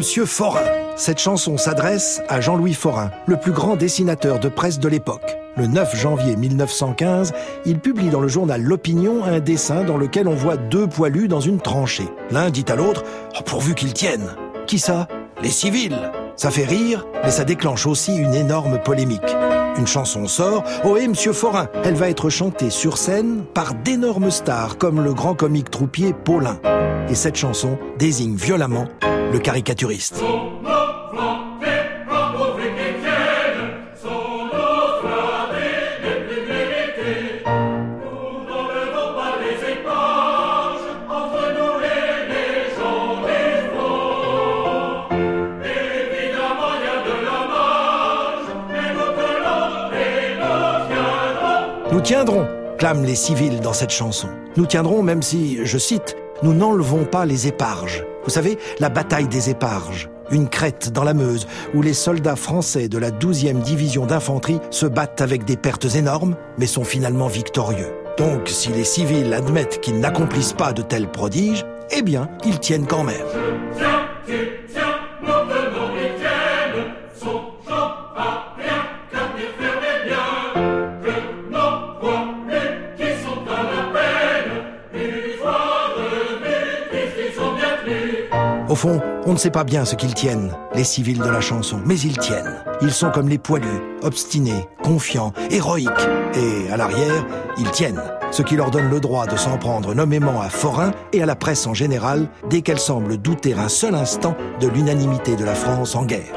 monsieur Forain. Cette chanson s'adresse à Jean-Louis Forain, le plus grand dessinateur de presse de l'époque. Le 9 janvier 1915, il publie dans le journal L'Opinion un dessin dans lequel on voit deux poilus dans une tranchée. L'un dit à l'autre Oh, pourvu qu'ils tiennent. Qui ça? Les civils. Ça fait rire, mais ça déclenche aussi une énorme polémique. Une chanson sort, Ohé, monsieur Forain. Elle va être chantée sur scène par d'énormes stars comme le grand comique troupier Paulin. Et cette chanson désigne violemment le caricaturiste. Nous tiendrons, clament les civils dans cette chanson. Nous tiendrons même si, je cite, nous n'enlevons pas les éparges. Vous savez, la bataille des éparges, une crête dans la Meuse, où les soldats français de la 12e division d'infanterie se battent avec des pertes énormes, mais sont finalement victorieux. Donc, si les civils admettent qu'ils n'accomplissent pas de tels prodiges, eh bien, ils tiennent quand même. Au fond, on ne sait pas bien ce qu'ils tiennent, les civils de la chanson, mais ils tiennent. Ils sont comme les poilus, obstinés, confiants, héroïques. Et à l'arrière, ils tiennent, ce qui leur donne le droit de s'en prendre nommément à Forain et à la presse en général, dès qu'elle semble douter un seul instant de l'unanimité de la France en guerre.